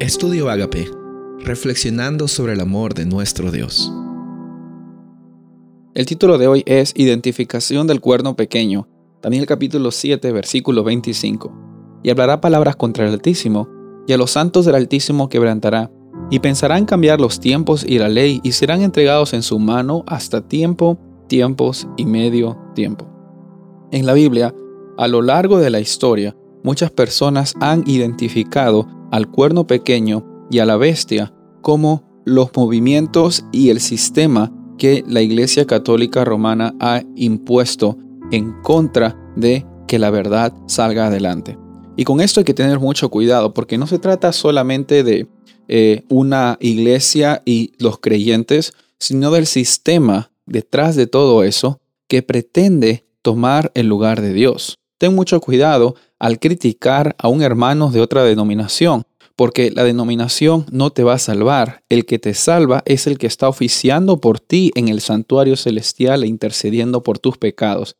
Estudio Agape, reflexionando sobre el amor de nuestro Dios. El título de hoy es Identificación del cuerno pequeño, Daniel capítulo 7, versículo 25. Y hablará palabras contra el Altísimo, y a los santos del Altísimo quebrantará, y pensarán cambiar los tiempos y la ley, y serán entregados en su mano hasta tiempo, tiempos y medio tiempo. En la Biblia, a lo largo de la historia, muchas personas han identificado al cuerno pequeño y a la bestia como los movimientos y el sistema que la Iglesia Católica Romana ha impuesto en contra de que la verdad salga adelante. Y con esto hay que tener mucho cuidado porque no se trata solamente de eh, una iglesia y los creyentes, sino del sistema detrás de todo eso que pretende tomar el lugar de Dios. Ten mucho cuidado al criticar a un hermano de otra denominación, porque la denominación no te va a salvar. El que te salva es el que está oficiando por ti en el santuario celestial e intercediendo por tus pecados.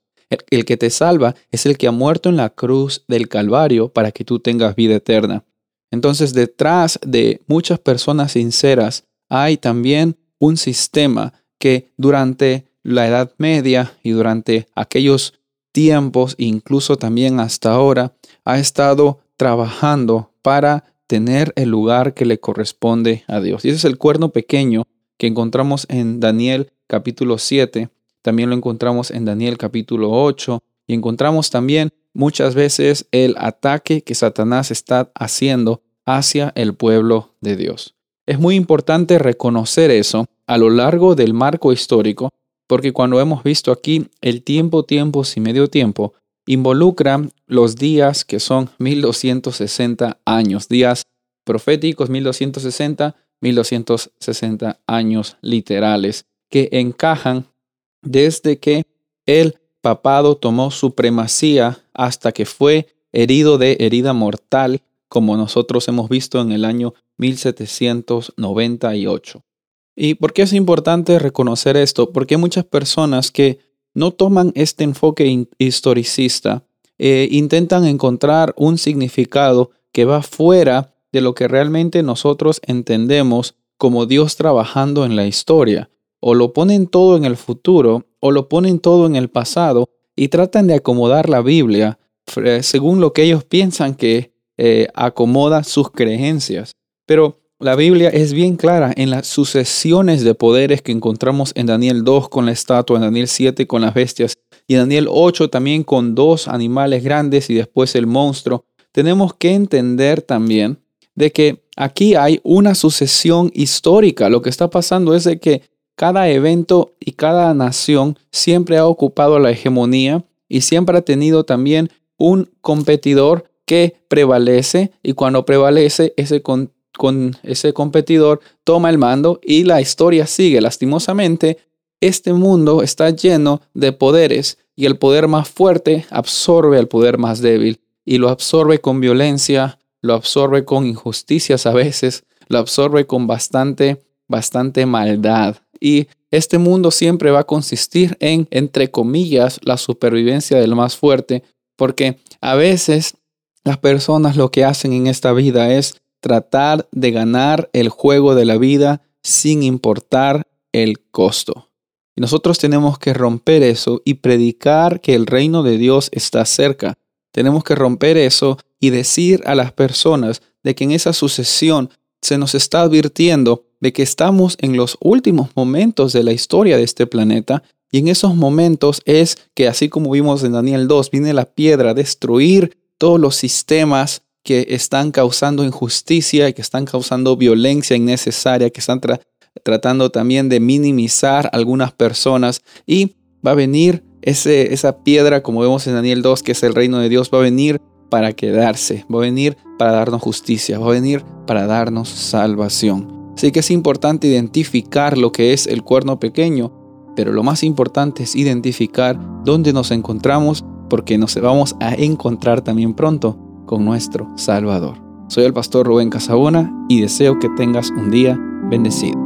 El, que te salva es el que ha muerto en la cruz del Calvario para que tú tengas vida eterna. Entonces, detrás de muchas personas sinceras hay también un sistema que durante la Edad Media y durante aquellos tiempos, incluso también hasta ahora, ha estado trabajando para tener el lugar que le corresponde a Dios. Y ese es el cuerno pequeño que encontramos en Daniel capítulo 7, también lo encontramos en Daniel capítulo 8 y encontramos también muchas veces el ataque que Satanás está haciendo hacia el pueblo de Dios. Es muy importante reconocer eso a lo largo del marco histórico porque cuando hemos visto aquí el tiempo, tiempos y medio tiempo, involucra los días que son 1260 años, días proféticos 1260, 1260 años literales, que encajan desde que el papado tomó supremacía hasta que fue herido de herida mortal, como nosotros hemos visto en el año 1798. ¿Y por qué es importante reconocer esto? Porque hay muchas personas que no toman este enfoque historicista, e intentan encontrar un significado que va fuera de lo que realmente nosotros entendemos como Dios trabajando en la historia. O lo ponen todo en el futuro o lo ponen todo en el pasado y tratan de acomodar la Biblia según lo que ellos piensan que eh, acomoda sus creencias. Pero la Biblia es bien clara en las sucesiones de poderes que encontramos en Daniel 2 con la estatua, en Daniel 7 con las bestias y en Daniel 8 también con dos animales grandes y después el monstruo. Tenemos que entender también de que aquí hay una sucesión histórica. Lo que está pasando es de que cada evento y cada nación siempre ha ocupado la hegemonía y siempre ha tenido también un competidor que prevalece y cuando prevalece ese competidor con ese competidor toma el mando y la historia sigue. Lastimosamente, este mundo está lleno de poderes y el poder más fuerte absorbe al poder más débil y lo absorbe con violencia, lo absorbe con injusticias a veces, lo absorbe con bastante, bastante maldad. Y este mundo siempre va a consistir en, entre comillas, la supervivencia del más fuerte, porque a veces las personas lo que hacen en esta vida es tratar de ganar el juego de la vida sin importar el costo. Nosotros tenemos que romper eso y predicar que el reino de Dios está cerca. Tenemos que romper eso y decir a las personas de que en esa sucesión se nos está advirtiendo de que estamos en los últimos momentos de la historia de este planeta y en esos momentos es que así como vimos en Daniel 2, viene la piedra a destruir todos los sistemas que están causando injusticia y que están causando violencia innecesaria, que están tratando también de minimizar algunas personas y va a venir ese, esa piedra, como vemos en Daniel 2, que es el reino de Dios, va a venir para quedarse, va a venir para darnos justicia, va a venir para darnos salvación. Así que es importante identificar lo que es el cuerno pequeño, pero lo más importante es identificar dónde nos encontramos porque nos vamos a encontrar también pronto con nuestro Salvador. Soy el pastor Rubén Casabona y deseo que tengas un día bendecido.